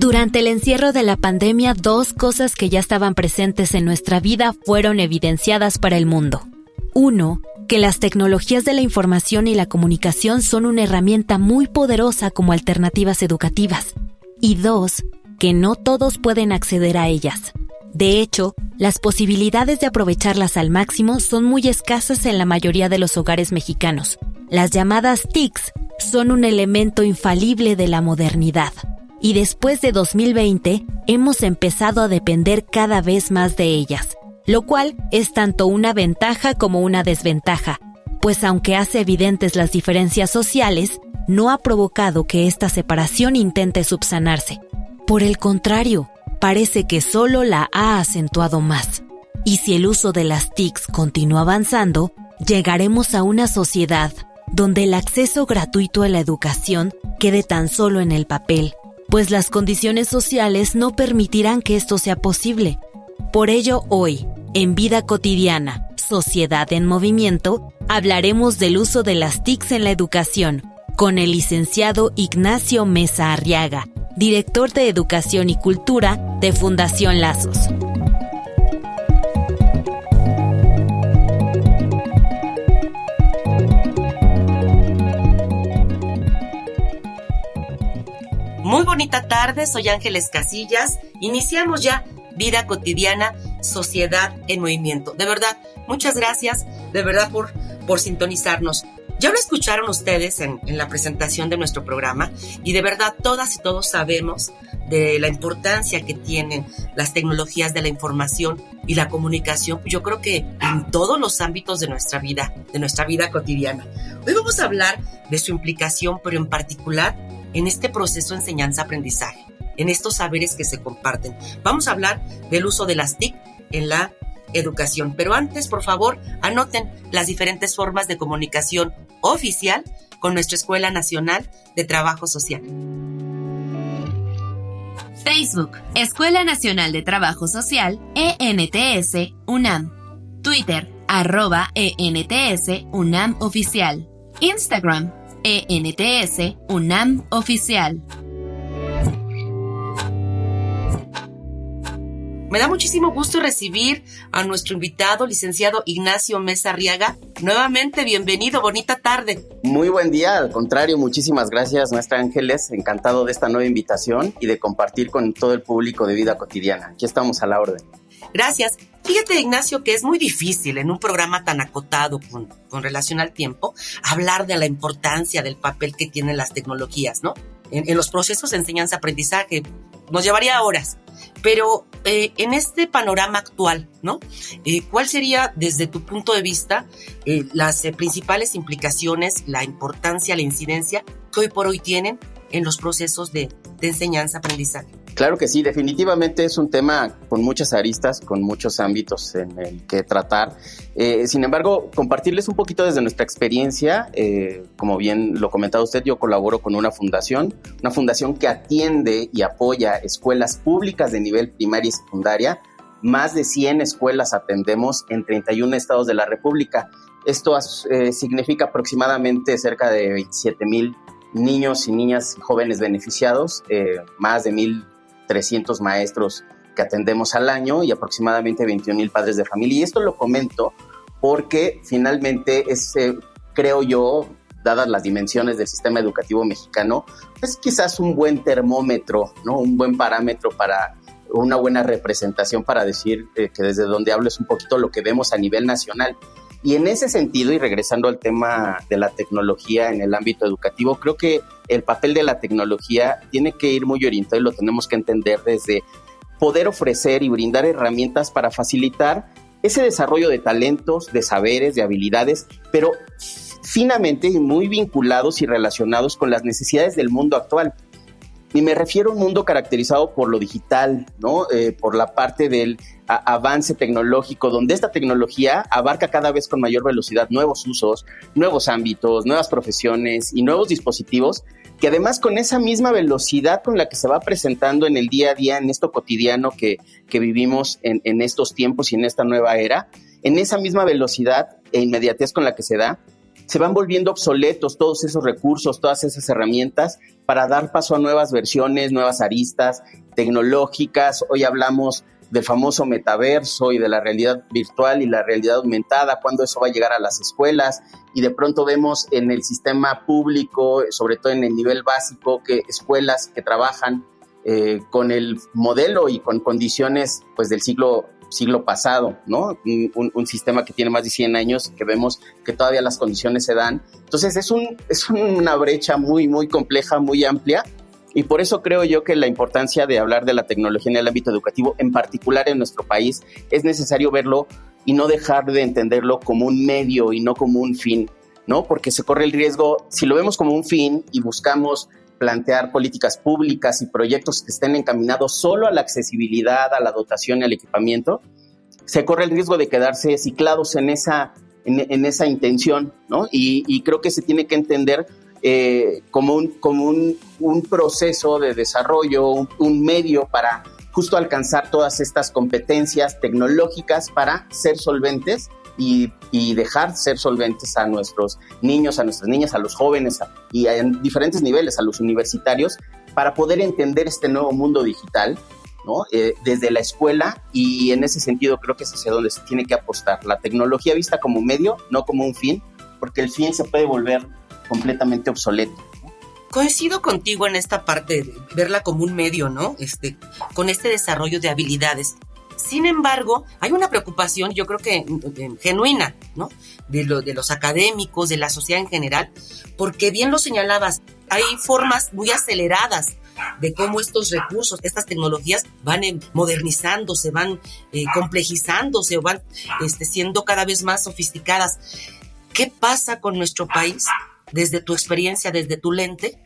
Durante el encierro de la pandemia, dos cosas que ya estaban presentes en nuestra vida fueron evidenciadas para el mundo. Uno, que las tecnologías de la información y la comunicación son una herramienta muy poderosa como alternativas educativas. Y dos, que no todos pueden acceder a ellas. De hecho, las posibilidades de aprovecharlas al máximo son muy escasas en la mayoría de los hogares mexicanos. Las llamadas TICs son un elemento infalible de la modernidad y después de 2020 hemos empezado a depender cada vez más de ellas, lo cual es tanto una ventaja como una desventaja, pues aunque hace evidentes las diferencias sociales, no ha provocado que esta separación intente subsanarse. Por el contrario, parece que solo la ha acentuado más. Y si el uso de las TICs continúa avanzando, llegaremos a una sociedad donde el acceso gratuito a la educación quede tan solo en el papel pues las condiciones sociales no permitirán que esto sea posible. Por ello, hoy, en Vida Cotidiana, Sociedad en Movimiento, hablaremos del uso de las TICs en la educación, con el licenciado Ignacio Mesa Arriaga, director de Educación y Cultura de Fundación Lazos. Muy bonita tarde, soy Ángeles Casillas. Iniciamos ya vida cotidiana, sociedad en movimiento. De verdad, muchas gracias, de verdad, por, por sintonizarnos. Ya lo escucharon ustedes en, en, la presentación de nuestro programa y de verdad todas y todos sabemos de la importancia que tienen las tecnologías de la información y la comunicación, yo creo que en todos los ámbitos de nuestra vida, de nuestra vida cotidiana. Hoy vamos a hablar de su implicación, pero en particular en este proceso enseñanza-aprendizaje, en estos saberes que se comparten. Vamos a hablar del uso de las TIC en la educación, pero antes, por favor, anoten las diferentes formas de comunicación oficial con nuestra Escuela Nacional de Trabajo Social. Facebook, Escuela Nacional de Trabajo Social, ENTS, UNAM. Twitter, arroba ENTS, UNAM Oficial. Instagram, ENTS UNAM Oficial. Me da muchísimo gusto recibir a nuestro invitado, licenciado Ignacio Mesa Arriaga. Nuevamente, bienvenido, bonita tarde. Muy buen día, al contrario, muchísimas gracias, nuestra Ángeles. Encantado de esta nueva invitación y de compartir con todo el público de vida cotidiana. Aquí estamos a la orden. Gracias. Fíjate, Ignacio, que es muy difícil en un programa tan acotado con, relación al tiempo hablar de la importancia del papel que tienen las tecnologías, ¿no? En, los procesos de enseñanza-aprendizaje. Nos llevaría horas. Pero eh, en este panorama actual, ¿no? Eh, ¿Cuál sería, desde tu punto de vista, eh, las principales implicaciones, la importancia, la incidencia que hoy por hoy tienen en los procesos de, de enseñanza-aprendizaje? Claro que sí, definitivamente es un tema con muchas aristas, con muchos ámbitos en el que tratar. Eh, sin embargo, compartirles un poquito desde nuestra experiencia, eh, como bien lo comentaba usted, yo colaboro con una fundación, una fundación que atiende y apoya escuelas públicas de nivel primaria y secundaria. Más de 100 escuelas atendemos en 31 estados de la República. Esto eh, significa aproximadamente cerca de 27 mil niños y niñas jóvenes beneficiados, más de mil 300 maestros que atendemos al año y aproximadamente 21 mil padres de familia. Y esto lo comento porque finalmente es, eh, creo yo, dadas las dimensiones del sistema educativo mexicano, es quizás un buen termómetro, ¿no? un buen parámetro para una buena representación para decir eh, que desde donde hablo es un poquito lo que vemos a nivel nacional. Y en ese sentido, y regresando al tema de la tecnología en el ámbito educativo, creo que el papel de la tecnología tiene que ir muy orientado y lo tenemos que entender desde poder ofrecer y brindar herramientas para facilitar ese desarrollo de talentos, de saberes, de habilidades, pero finamente muy vinculados y relacionados con las necesidades del mundo actual. Y me refiero a un mundo caracterizado por lo digital, ¿no? Eh, por la parte del avance tecnológico, donde esta tecnología abarca cada vez con mayor velocidad nuevos usos, nuevos ámbitos, nuevas profesiones y nuevos dispositivos, que además con esa misma velocidad con la que se va presentando en el día a día, en esto cotidiano que, vivimos en, en estos tiempos y en esta nueva era, en esa misma velocidad e inmediatez con la que se da, se van volviendo obsoletos todos esos recursos, todas esas herramientas para dar paso a nuevas versiones, nuevas aristas tecnológicas. Hoy hablamos del famoso metaverso y de la realidad virtual y la realidad aumentada, cuándo eso va a llegar a las escuelas y de pronto vemos en el sistema público, sobre todo en el nivel básico, que escuelas que trabajan eh, con el modelo y con condiciones pues del siglo siglo pasado, ¿no? Un, sistema que tiene más de 100 años, que vemos que todavía las condiciones se dan. Entonces es, un, es una brecha muy, muy compleja, muy amplia. Y por eso creo yo que la importancia de hablar de la tecnología en el ámbito educativo, en particular en nuestro país, es necesario verlo y no dejar de entenderlo como un medio y no como un fin, ¿no? Porque se corre el riesgo, si lo vemos como un fin y buscamos plantear políticas públicas y proyectos que estén encaminados solo a la accesibilidad, a la dotación y al equipamiento, se corre el riesgo de quedarse ciclados en esa, en, esa intención, ¿no? Y, creo que se tiene que entender eh, como, un, como un, proceso de desarrollo, un medio para justo alcanzar todas estas competencias tecnológicas para ser solventes y, dejar ser solventes a nuestros niños, a nuestras niñas, a los jóvenes y en diferentes niveles, a los universitarios, para poder entender este nuevo mundo digital, ¿no? Eh, desde la escuela y en ese sentido creo que es hacia donde se tiene que apostar. La tecnología vista como medio, no como un fin, porque el fin se puede volver completamente obsoleto. Coincido contigo en esta parte de verla como un medio, ¿no? Este, con este desarrollo de habilidades. Sin embargo, hay una preocupación, yo creo que genuina, ¿no? De los académicos, de la sociedad en general, porque bien lo señalabas, hay formas muy aceleradas de cómo estos recursos, estas tecnologías van eh, modernizándose, van eh, complejizándose o van este, siendo cada vez más sofisticadas. ¿Qué pasa con nuestro país desde tu experiencia, desde tu lente,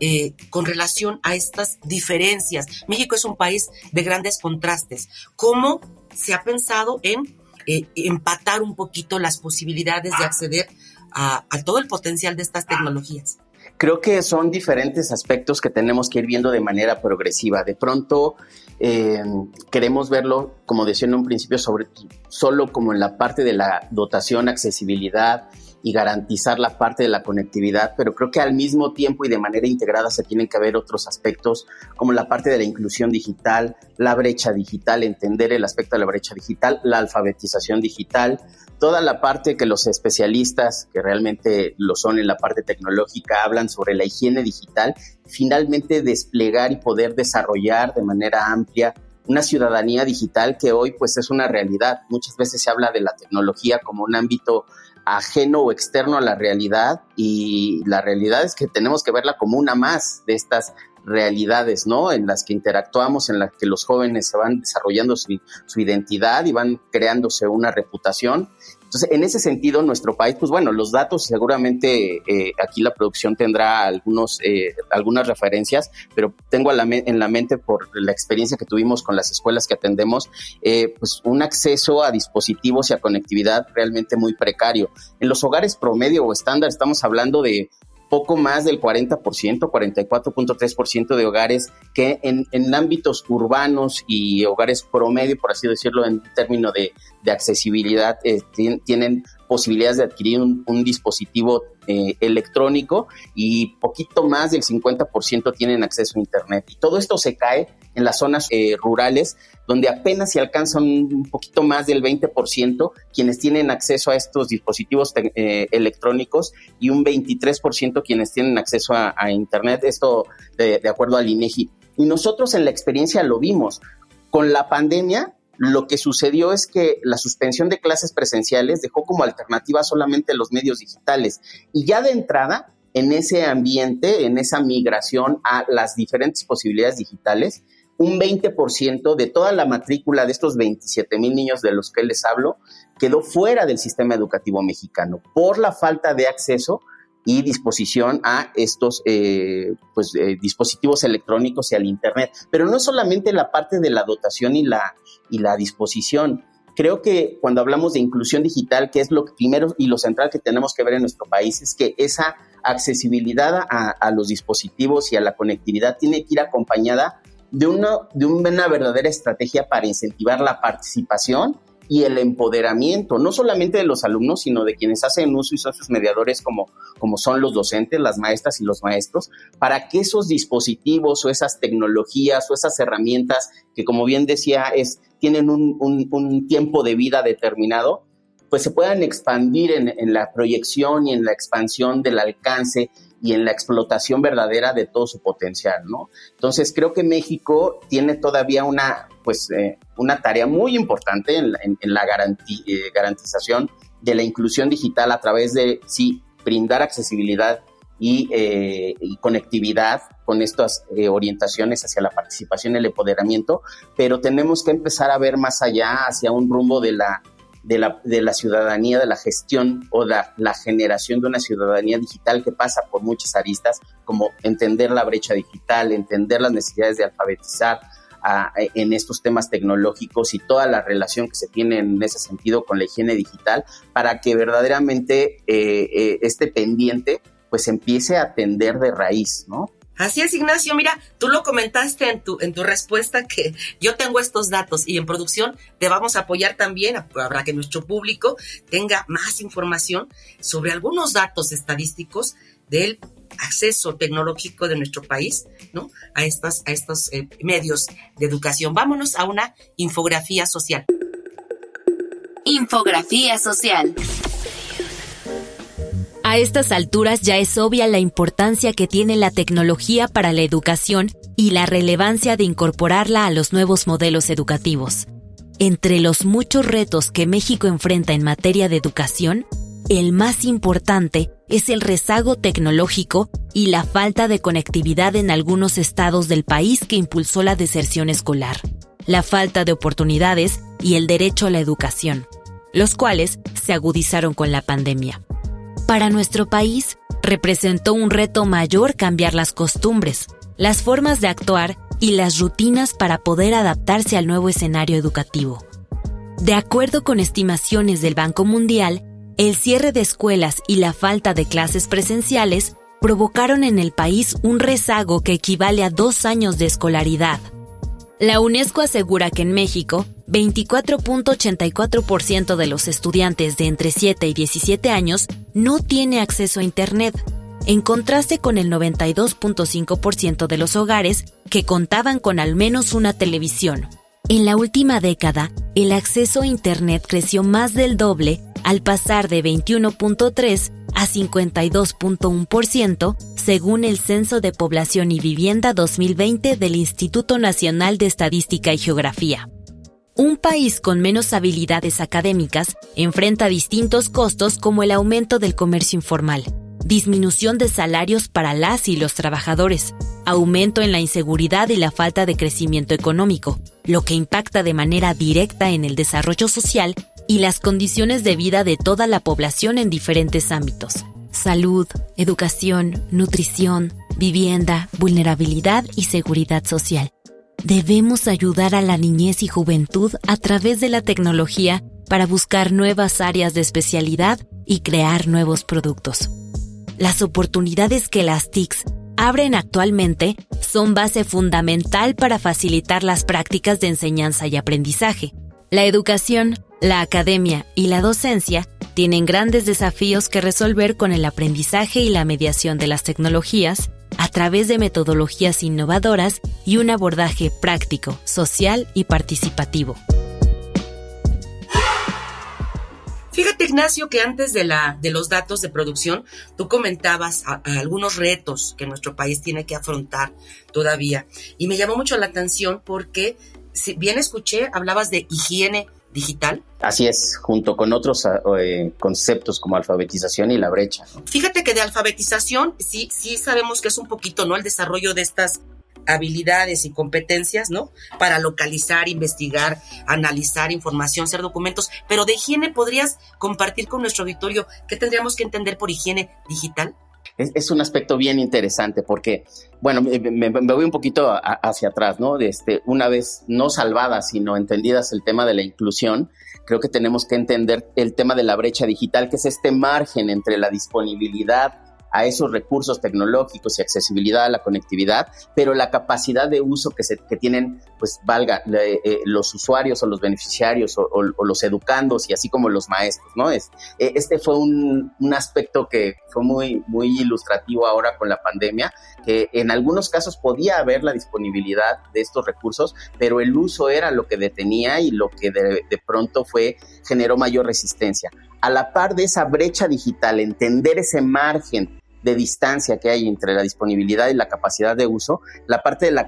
eh, con relación a estas diferencias. México es un país de grandes contrastes. ¿Cómo se ha pensado en eh, empatar un poquito las posibilidades de acceder a, todo el potencial de estas tecnologías? Creo que son diferentes aspectos que tenemos que ir viendo de manera progresiva. De pronto eh, queremos verlo, como decía en un principio, sobre solo como en la parte de la dotación, accesibilidad, y garantizar la parte de la conectividad, pero creo que al mismo tiempo y de manera integrada se tienen que ver otros aspectos como la parte de la inclusión digital, la brecha digital, entender el aspecto de la brecha digital, la alfabetización digital, toda la parte que los especialistas, que realmente lo son en la parte tecnológica, hablan sobre la higiene digital, finalmente desplegar y poder desarrollar de manera amplia una ciudadanía digital que hoy pues es una realidad. Muchas veces se habla de la tecnología como un ámbito ajeno o externo a la realidad y la realidad es que tenemos que verla como una más de estas realidades, ¿no? En las que interactuamos, en las que los jóvenes se van desarrollando su, su identidad y van creándose una reputación entonces, en ese sentido, nuestro país, pues bueno, los datos seguramente eh, aquí la producción tendrá algunos, eh, algunas referencias, pero tengo en la mente por la experiencia que tuvimos con las escuelas que atendemos, eh, pues un acceso a dispositivos y a conectividad realmente muy precario. En los hogares promedio o estándar estamos hablando de poco más del 40%, 44.3% de hogares que en, en, ámbitos urbanos y hogares promedio, por así decirlo, en términos de, de accesibilidad, eh, tienen posibilidades de adquirir un, dispositivo eh, electrónico y poquito más del 50% tienen acceso a Internet. Y todo esto se cae en las zonas eh, rurales, donde apenas se alcanzan un poquito más del 20% quienes tienen acceso a estos dispositivos eh, electrónicos y un 23% quienes tienen acceso a, Internet, esto de, de acuerdo al INEGI. Y nosotros en la experiencia lo vimos. Con la pandemia, lo que sucedió es que la suspensión de clases presenciales dejó como alternativa solamente los medios digitales. Y ya de entrada, en ese ambiente, en esa migración a las diferentes posibilidades digitales, un 20% de toda la matrícula de estos 27 mil niños de los que les hablo quedó fuera del sistema educativo mexicano por la falta de acceso y disposición a estos eh, pues, eh, dispositivos electrónicos y al Internet. Pero no solamente la parte de la dotación y la, y la disposición. Creo que cuando hablamos de inclusión digital, que es lo primero y lo central que tenemos que ver en nuestro país, es que esa accesibilidad a, a los dispositivos y a la conectividad tiene que ir acompañada de una, de una verdadera estrategia para incentivar la participación y el empoderamiento, no solamente de los alumnos, sino de quienes hacen uso y son sus mediadores como, como son los docentes, las maestras y los maestros, para que esos dispositivos o esas tecnologías o esas herramientas que, como bien decía, es, tienen un, un, tiempo de vida determinado, pues se puedan expandir en, en la proyección y en la expansión del alcance y en la explotación verdadera de todo su potencial, ¿no? Entonces creo que México tiene todavía una, pues, eh, una tarea muy importante en, la eh, garantización de la inclusión digital a través de, sí, brindar accesibilidad y, eh, y conectividad con estas orientaciones hacia la participación y el empoderamiento, pero tenemos que empezar a ver más allá hacia un rumbo de la de la, de la ciudadanía, de la gestión o la, la generación de una ciudadanía digital que pasa por muchas aristas, como entender la brecha digital, entender las necesidades de alfabetizar, en estos temas tecnológicos y toda la relación que se tiene en ese sentido con la higiene digital para que verdaderamente eh, eh, este pendiente pues empiece a atender de raíz, ¿no? Así es, Ignacio. Mira, tú lo comentaste en tu, en tu respuesta que yo tengo estos datos y en producción te vamos a apoyar también. Habrá que nuestro público tenga más información sobre algunos datos estadísticos del acceso tecnológico de nuestro país, ¿no? A estos, a estos eh, medios de educación. Vámonos a una infografía social. Infografía social. A estas alturas ya es obvia la importancia que tiene la tecnología para la educación y la relevancia de incorporarla a los nuevos modelos educativos. Entre los muchos retos que México enfrenta en materia de educación, el más importante es el rezago tecnológico y la falta de conectividad en algunos estados del país que impulsó la deserción escolar, la falta de oportunidades y el derecho a la educación, los cuales se agudizaron con la pandemia. Para nuestro país, representó un reto mayor cambiar las costumbres, las formas de actuar y las rutinas para poder adaptarse al nuevo escenario educativo. De acuerdo con estimaciones del Banco Mundial, el cierre de escuelas y la falta de clases presenciales provocaron en el país un rezago que equivale a dos años de escolaridad. La UNESCO asegura que en México 24.84% de los estudiantes de entre 7 y 17 años no tiene acceso a Internet, en contraste con el 92.5% de los hogares que contaban con al menos una televisión. En la última década, el acceso a Internet creció más del doble al pasar de 21.3 a 52.1% según el Censo de Población y Vivienda 2020 del Instituto Nacional de Estadística y Geografía. Un país con menos habilidades académicas enfrenta distintos costos como el aumento del comercio informal, disminución de salarios para las y los trabajadores, aumento en la inseguridad y la falta de crecimiento económico, lo que impacta de manera directa en el desarrollo social y las condiciones de vida de toda la población en diferentes ámbitos. Salud, educación, nutrición, vivienda, vulnerabilidad y seguridad social. Debemos ayudar a la niñez y juventud a través de la tecnología para buscar nuevas áreas de especialidad y crear nuevos productos. Las oportunidades que las TICs abren actualmente son base fundamental para facilitar las prácticas de enseñanza y aprendizaje. La educación, la academia y la docencia tienen grandes desafíos que resolver con el aprendizaje y la mediación de las tecnologías a través de metodologías innovadoras y un abordaje práctico, social y participativo. Fíjate, Ignacio, que antes de, la, de los datos de producción, tú comentabas algunos retos que nuestro país tiene que afrontar todavía. Y me llamó mucho la atención porque, si bien escuché, hablabas de higiene digital. Así es, junto con otros ah, eh, conceptos como alfabetización y la brecha. Fíjate que de alfabetización sí, sí sabemos que es un poquito, ¿no? El desarrollo de estas habilidades y competencias, ¿no? Para localizar, investigar, analizar información, hacer documentos. Pero de higiene, ¿podrías compartir con nuestro auditorio qué tendríamos que entender por higiene digital? Es, un aspecto bien interesante porque, bueno, me, voy un poquito hacia atrás, ¿no? Este, una vez no salvadas, sino entendidas el tema de la inclusión, creo que tenemos que entender el tema de la brecha digital, que es este margen entre la disponibilidad a esos recursos tecnológicos y accesibilidad a la conectividad, pero la capacidad de uso que, se, que tienen, pues valga, eh, los usuarios o los beneficiarios o, los educandos y así como los maestros, ¿no? Es, eh, este fue un, un, aspecto que fue muy, muy ilustrativo ahora con la pandemia, que en algunos casos podía haber la disponibilidad de estos recursos, pero el uso era lo que detenía y lo que de, de pronto fue, generó mayor resistencia. A la par de esa brecha digital, entender ese margen de distancia que hay entre la disponibilidad y la capacidad de uso, la parte de la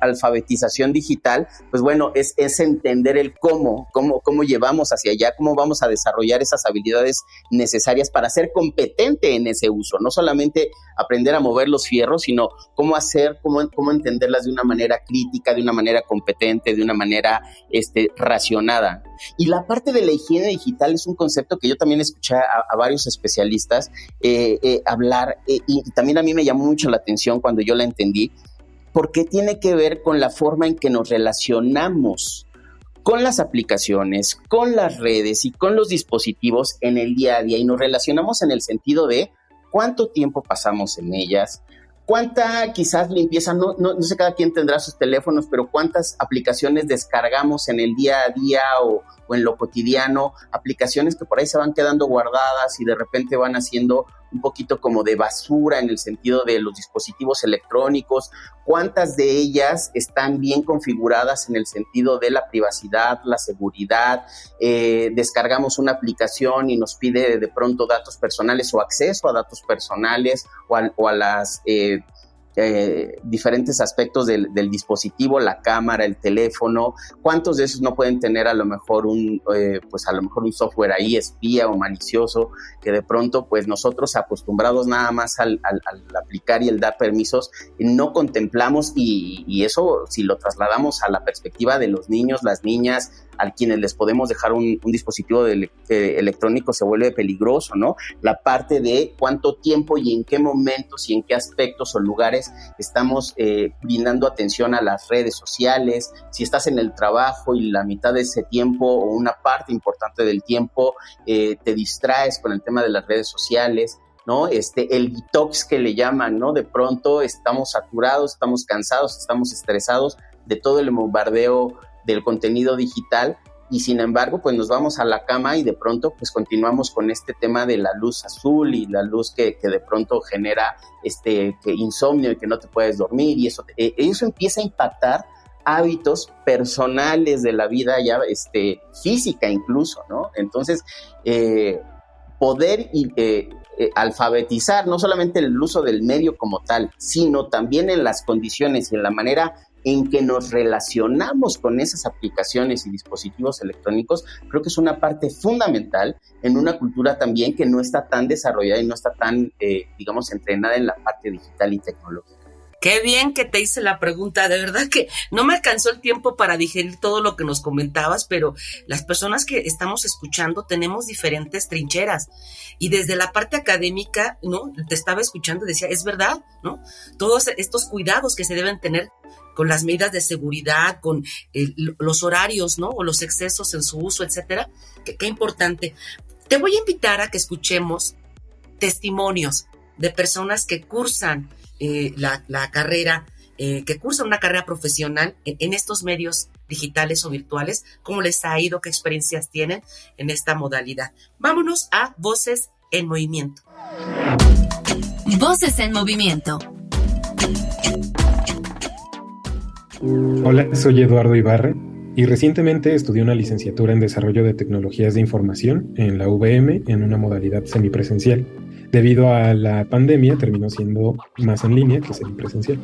alfabetización digital, pues bueno, es, es entender el cómo, cómo, cómo llevamos hacia allá, cómo vamos a desarrollar esas habilidades necesarias para ser competente en ese uso, no solamente aprender a mover los fierros, sino cómo hacer, cómo, cómo entenderlas de una manera crítica, de una manera competente, de una manera este, racionada. Y la parte de la higiene digital es un concepto que yo también escuché a, varios especialistas eh, eh, hablar eh, y, también a mí me llamó mucho la atención cuando yo la entendí, porque tiene que ver con la forma en que nos relacionamos con las aplicaciones, con las redes y con los dispositivos en el día a día y nos relacionamos en el sentido de cuánto tiempo pasamos en ellas, cuánta quizás limpieza, no, no, no, sé cada quien tendrá sus teléfonos, pero cuántas aplicaciones descargamos en el día a día o, o en lo cotidiano, aplicaciones que por ahí se van quedando guardadas y de repente van haciendo un poquito como de basura en el sentido de los dispositivos electrónicos, cuántas de ellas están bien configuradas en el sentido de la privacidad, la seguridad, eh, descargamos una aplicación y nos pide de pronto datos personales o acceso a datos personales o a, las... Eh, eh, diferentes aspectos del, dispositivo, la cámara, el teléfono, cuántos de esos no pueden tener a lo mejor un, eh, pues a lo mejor un software ahí espía o malicioso, que de pronto pues nosotros acostumbrados nada más al, aplicar y el dar permisos, no contemplamos y, eso si lo trasladamos a la perspectiva de los niños, las niñas, a quienes les podemos dejar un, dispositivo de, electrónico se vuelve peligroso, ¿no? La parte de cuánto tiempo y en qué momentos y en qué aspectos o lugares estamos eh, brindando atención a las redes sociales, si estás en el trabajo y la mitad de ese tiempo o una parte importante del tiempo eh, te distraes con el tema de las redes sociales, ¿no? Este, el detox que le llaman, ¿no? De pronto estamos saturados, estamos cansados, estamos estresados de todo el bombardeo del contenido digital y sin embargo pues nos vamos a la cama y de pronto pues continuamos con este tema de la luz azul y la luz que, de pronto genera este que insomnio y que no te puedes dormir y eso, eh, eso empieza a impactar hábitos personales de la vida ya este, física incluso, ¿no? Entonces, eh, poder eh, alfabetizar no solamente el uso del medio como tal, sino también en las condiciones y en la manera en que nos relacionamos con esas aplicaciones y dispositivos electrónicos, creo que es una parte fundamental en una cultura también que no está tan desarrollada y no está tan, eh, digamos, entrenada en la parte digital y tecnológica. Qué bien que te hice la pregunta, de verdad que no me alcanzó el tiempo para digerir todo lo que nos comentabas, pero las personas que estamos escuchando tenemos diferentes trincheras y desde la parte académica, ¿no? Te estaba escuchando y decía, es verdad, ¿no? Todos estos cuidados que se deben tener con las medidas de seguridad, con los horarios, ¿no? O los excesos en su uso, etcétera. Qué, importante. Te voy a invitar a que escuchemos testimonios de personas que cursan eh, la, carrera, eh, que cursan una carrera profesional en, estos medios digitales o virtuales, cómo les ha ido, qué experiencias tienen en esta modalidad. Vámonos a Voces en Movimiento. Voces en Movimiento. Hola, soy Eduardo Ibarre y recientemente estudié una licenciatura en Desarrollo de Tecnologías de Información en la UVM en una modalidad semipresencial. Debido a la pandemia terminó siendo más en línea que semipresencial.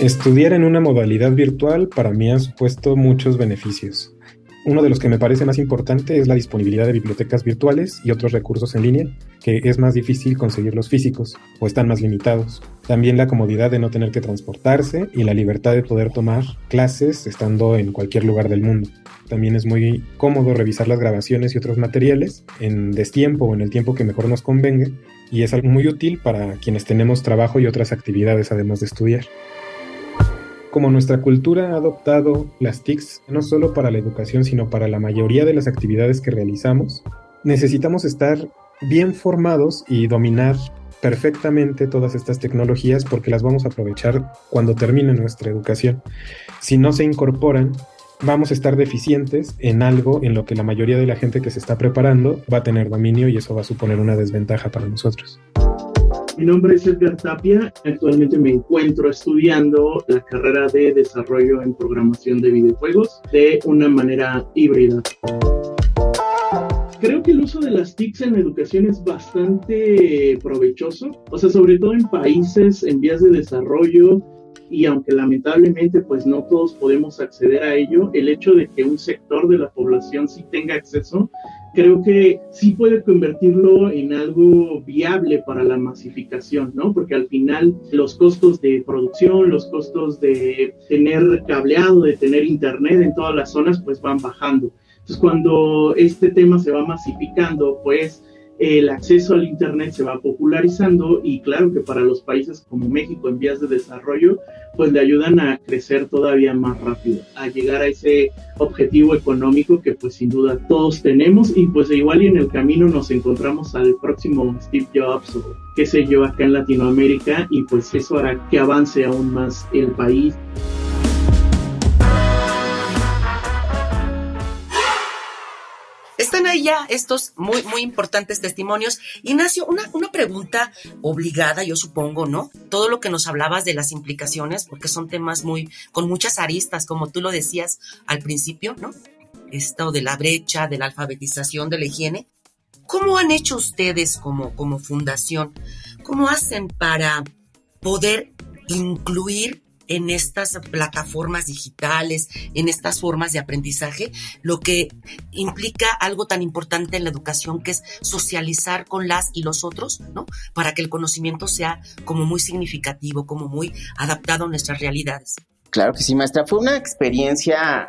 Estudiar en una modalidad virtual para mí ha supuesto muchos beneficios. Uno de los que me parece más importante es la disponibilidad de bibliotecas virtuales y otros recursos en línea, que es más difícil conseguir los físicos o están más limitados. También la comodidad de no tener que transportarse y la libertad de poder tomar clases estando en cualquier lugar del mundo. También es muy cómodo revisar las grabaciones y otros materiales en destiempo o en el tiempo que mejor nos convenga y es algo muy útil para quienes tenemos trabajo y otras actividades además de estudiar. Como nuestra cultura ha adoptado las TICs no solo para la educación sino para la mayoría de las actividades que realizamos, necesitamos estar bien formados y dominar perfectamente todas estas tecnologías porque las vamos a aprovechar cuando termine nuestra educación. Si no se incorporan, vamos a estar deficientes en algo en lo que la mayoría de la gente que se está preparando va a tener dominio y eso va a suponer una desventaja para nosotros. Mi nombre es Edgar Tapia. Actualmente me encuentro estudiando la carrera de desarrollo en programación de videojuegos de una manera híbrida. Creo que el uso de las TICs en la educación es bastante provechoso, o sea, sobre todo en países en vías de desarrollo y aunque lamentablemente pues no todos podemos acceder a ello, el hecho de que un sector de la población sí tenga acceso, creo que sí puede convertirlo en algo viable para la masificación, ¿no? Porque al final los costos de producción, los costos de tener cableado, de tener internet en todas las zonas pues van bajando. Entonces cuando este tema se va masificando, pues el acceso al Internet se va popularizando y claro que para los países como México en vías de desarrollo, pues le ayudan a crecer todavía más rápido, a llegar a ese objetivo económico que pues sin duda todos tenemos y pues igual y en el camino nos encontramos al próximo Steve Jobs o qué sé yo acá en Latinoamérica y pues eso hará que avance aún más el país. Están ahí ya estos muy, muy importantes testimonios. Ignacio, una, una pregunta obligada, yo supongo, ¿no? Todo lo que nos hablabas de las implicaciones, porque son temas muy, con muchas aristas, como tú lo decías al principio, ¿no? Esto de la brecha, de la alfabetización, de la higiene. ¿Cómo han hecho ustedes como, como fundación? ¿Cómo hacen para poder incluir en estas plataformas digitales, en estas formas de aprendizaje, lo que implica algo tan importante en la educación que es socializar con las y los otros, ¿no? Para que el conocimiento sea como muy significativo, como muy adaptado a nuestras realidades. Claro que sí, maestra. Fue una experiencia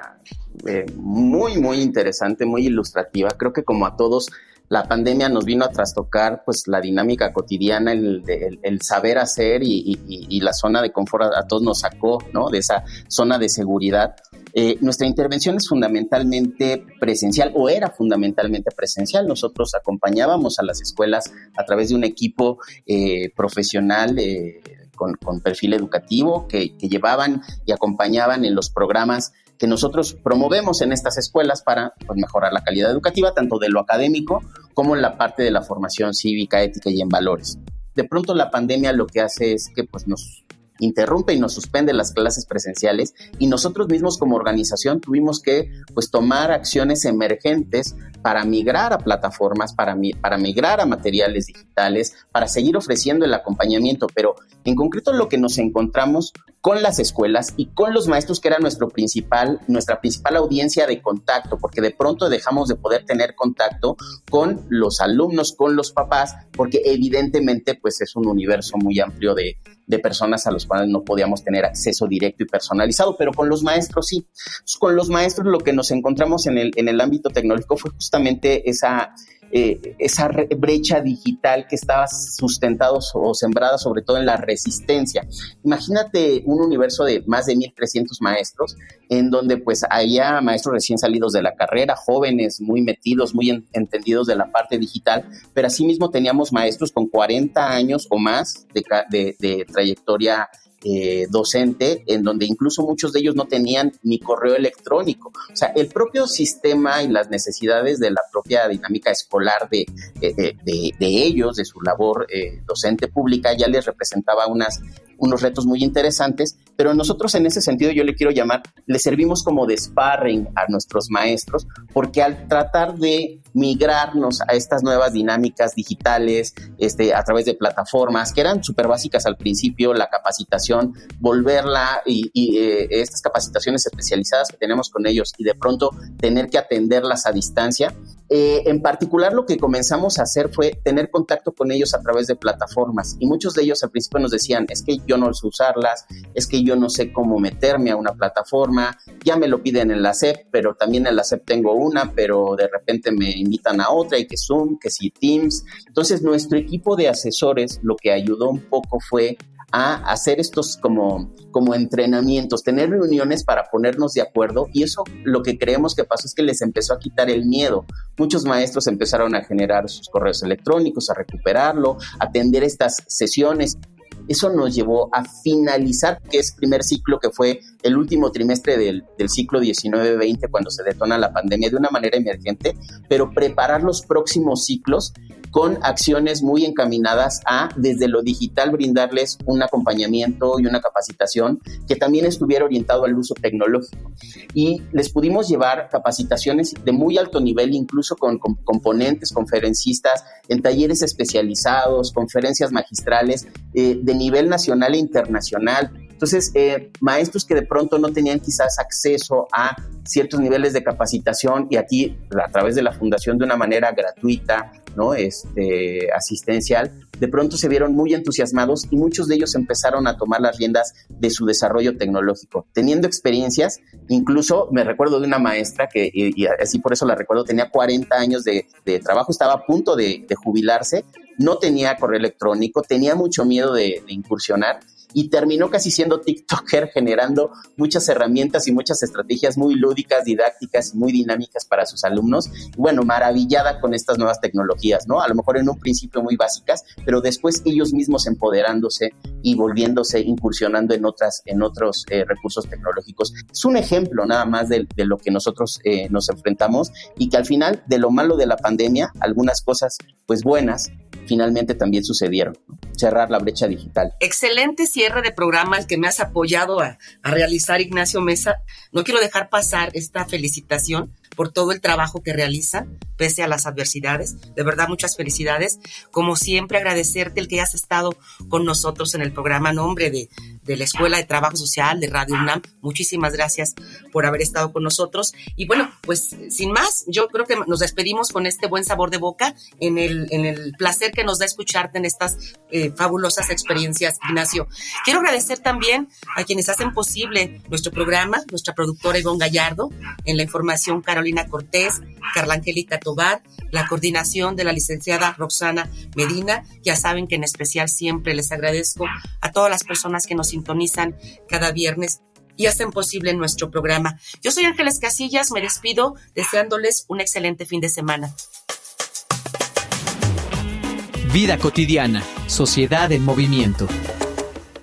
eh, muy, muy interesante, muy ilustrativa. Creo que como a todos la pandemia nos vino a trastocar pues la dinámica cotidiana, el, saber hacer y, la zona de confort a, todos nos sacó ¿no? de esa zona de seguridad. Eh, nuestra intervención es fundamentalmente presencial o era fundamentalmente presencial. Nosotros acompañábamos a las escuelas a través de un equipo eh, profesional. Eh, con, perfil educativo que llevaban y acompañaban en los programas que nosotros promovemos en estas escuelas para pues, mejorar la calidad educativa, tanto de lo académico como en la parte de la formación cívica, ética y en valores. De pronto la pandemia lo que hace es que pues, nos interrumpe y nos suspende las clases presenciales y nosotros mismos como organización tuvimos que pues tomar acciones emergentes para migrar a plataformas, para, para migrar a materiales digitales, para seguir ofreciendo el acompañamiento, pero en concreto lo que nos encontramos con las escuelas y con los maestros que era nuestro principal, nuestra principal audiencia de contacto, porque de pronto dejamos de poder tener contacto con los alumnos, con los papás, porque evidentemente pues es un universo muy amplio de, de personas a los cuales no podíamos tener acceso directo y personalizado, pero con los maestros sí. con los maestros lo que nos encontramos en el, en el ámbito tecnológico fue justamente esa, eh, esa brecha digital que estaba sustentado o sembrada sobre todo en la resistencia. Imagínate un universo de más de 1.300 maestros en donde pues había maestros recién salidos de la carrera, jóvenes muy metidos, muy entendidos de la parte digital, pero asimismo teníamos maestros con 40 años o más de, de trayectoria eh, docente, en donde incluso muchos de ellos no tenían ni correo electrónico. O sea, el propio sistema y las necesidades de la propia dinámica escolar de, de, ellos, de su labor eh, docente pública, ya les representaba unas unos retos muy interesantes, pero nosotros en ese sentido yo le quiero llamar, le servimos como de sparring a nuestros maestros, porque al tratar de migrarnos a estas nuevas dinámicas digitales, este, a través de plataformas que eran súper básicas al principio, la capacitación, volverla y, eh, estas capacitaciones especializadas que tenemos con ellos y de pronto tener que atenderlas a distancia, Eh, en particular, lo que comenzamos a hacer fue tener contacto con ellos a través de plataformas y muchos de ellos al principio nos decían, es que yo no sé usarlas, es que yo no sé cómo meterme a una plataforma, ya me lo piden en la SEP, pero también en la SEP tengo una, pero de repente me invitan a otra y que Zoom, que si Teams. Entonces, nuestro equipo de asesores lo que ayudó un poco fue a hacer estos como, como entrenamientos, tener reuniones para ponernos de acuerdo y eso lo que creemos que pasó es que les empezó a quitar el miedo. Muchos maestros empezaron a generar sus correos electrónicos, a recuperarlo, a atender estas sesiones. Eso nos llevó a finalizar, que es primer ciclo, que fue el último trimestre del, del ciclo 19-20, cuando se detona la pandemia de una manera emergente, pero preparar los próximos ciclos con acciones muy encaminadas a, desde lo digital, brindarles un acompañamiento y una capacitación que también estuviera orientado al uso tecnológico. Y les pudimos llevar capacitaciones de muy alto nivel, incluso con, componentes, conferencistas, en talleres especializados, conferencias magistrales eh, de nivel nacional e internacional. Entonces, eh, maestros que de pronto no tenían quizás acceso a ciertos niveles de capacitación y aquí a través de la fundación de una manera gratuita, ¿no? Este, asistencial, de pronto se vieron muy entusiasmados y muchos de ellos empezaron a tomar las riendas de su desarrollo tecnológico, teniendo experiencias, incluso me recuerdo de una maestra que, y, así por eso la recuerdo, tenía 40 años de, trabajo, estaba a punto de, jubilarse, no tenía correo electrónico, tenía mucho miedo de incursionar y terminó casi siendo TikToker generando muchas herramientas y muchas estrategias muy lúdicas, didácticas y muy dinámicas para sus alumnos. bueno, maravillada con estas nuevas tecnologías, ¿no? A lo mejor en un principio muy básicas, pero después ellos mismos empoderándose y volviéndose, incursionando en otras, en otros eh, recursos tecnológicos. Es un ejemplo nada más de, lo que nosotros eh, nos enfrentamos y que al final de lo malo de la pandemia, algunas cosas pues buenas finalmente también sucedieron. Cerrar la brecha digital. Excelente cierre de programa el que me has apoyado a, realizar, Ignacio Mesa. No quiero dejar pasar esta felicitación por todo el trabajo que realiza, pese a las adversidades. De verdad, muchas felicidades. Como siempre, agradecerte el que hayas estado con nosotros en el programa Nombre de, de la Escuela de Trabajo Social de Radio UNAM. Muchísimas gracias por haber estado con nosotros. Y bueno, pues sin más, yo creo que nos despedimos con este buen sabor de boca en el, en el placer que nos da escucharte en estas eh, fabulosas experiencias, Ignacio. Quiero agradecer también a quienes hacen posible nuestro programa, nuestra productora Ivonne Gallardo, en la información Carolina Cortés, Carla Angélica Tobar, la coordinación de la licenciada Roxana Medina. Ya saben que en especial siempre les agradezco a todas las personas que nos sintonizan cada viernes y hacen posible nuestro programa. Yo soy Ángeles Casillas, me despido deseándoles un excelente fin de semana. Vida cotidiana, sociedad en movimiento.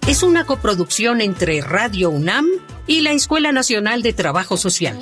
Es una coproducción entre Radio UNAM y la Escuela Nacional de Trabajo Social.